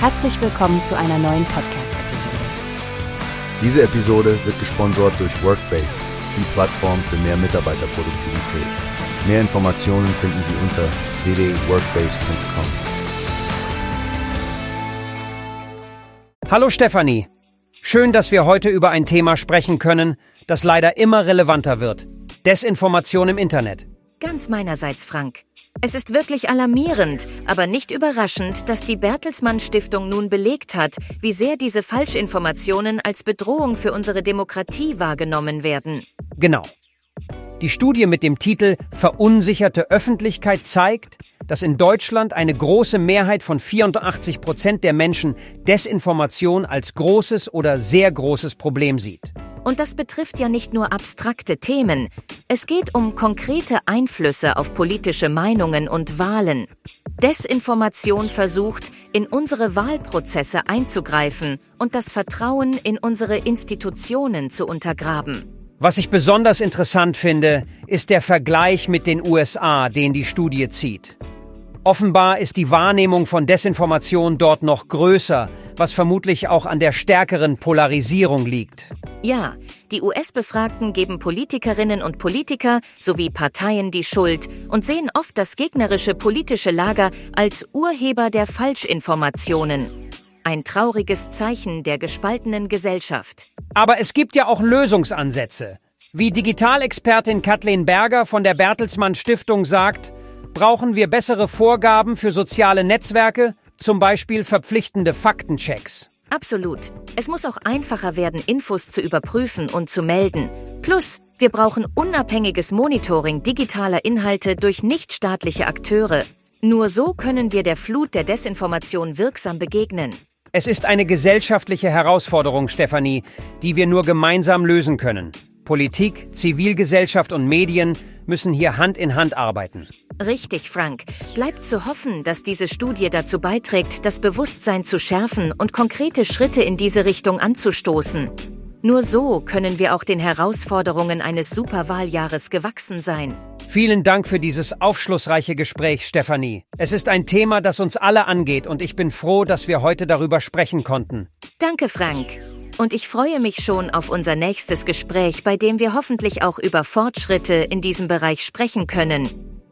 Herzlich willkommen zu einer neuen Podcast-Episode. Diese Episode wird gesponsert durch Workbase, die Plattform für mehr Mitarbeiterproduktivität. Mehr Informationen finden Sie unter www.workbase.com. Hallo Stefanie. Schön, dass wir heute über ein Thema sprechen können, das leider immer relevanter wird. Desinformation im Internet. Ganz meinerseits, Frank. Es ist wirklich alarmierend, aber nicht überraschend, dass die Bertelsmann Stiftung nun belegt hat, wie sehr diese Falschinformationen als Bedrohung für unsere Demokratie wahrgenommen werden. Genau. Die Studie mit dem Titel Verunsicherte Öffentlichkeit zeigt, dass in Deutschland eine große Mehrheit von 84 Prozent der Menschen Desinformation als großes oder sehr großes Problem sieht. Und das betrifft ja nicht nur abstrakte Themen. Es geht um konkrete Einflüsse auf politische Meinungen und Wahlen. Desinformation versucht, in unsere Wahlprozesse einzugreifen und das Vertrauen in unsere Institutionen zu untergraben. Was ich besonders interessant finde, ist der Vergleich mit den USA, den die Studie zieht. Offenbar ist die Wahrnehmung von Desinformation dort noch größer, was vermutlich auch an der stärkeren Polarisierung liegt. Ja, die US-Befragten geben Politikerinnen und Politiker sowie Parteien die Schuld und sehen oft das gegnerische politische Lager als Urheber der Falschinformationen. Ein trauriges Zeichen der gespaltenen Gesellschaft. Aber es gibt ja auch Lösungsansätze. Wie Digitalexpertin Kathleen Berger von der Bertelsmann Stiftung sagt, brauchen wir bessere Vorgaben für soziale Netzwerke, zum Beispiel verpflichtende Faktenchecks. Absolut. Es muss auch einfacher werden, Infos zu überprüfen und zu melden. Plus, wir brauchen unabhängiges Monitoring digitaler Inhalte durch nichtstaatliche Akteure. Nur so können wir der Flut der Desinformation wirksam begegnen. Es ist eine gesellschaftliche Herausforderung, Stefanie, die wir nur gemeinsam lösen können. Politik, Zivilgesellschaft und Medien müssen hier Hand in Hand arbeiten. Richtig, Frank. Bleibt zu hoffen, dass diese Studie dazu beiträgt, das Bewusstsein zu schärfen und konkrete Schritte in diese Richtung anzustoßen. Nur so können wir auch den Herausforderungen eines Superwahljahres gewachsen sein. Vielen Dank für dieses aufschlussreiche Gespräch, Stefanie. Es ist ein Thema, das uns alle angeht und ich bin froh, dass wir heute darüber sprechen konnten. Danke, Frank. Und ich freue mich schon auf unser nächstes Gespräch, bei dem wir hoffentlich auch über Fortschritte in diesem Bereich sprechen können.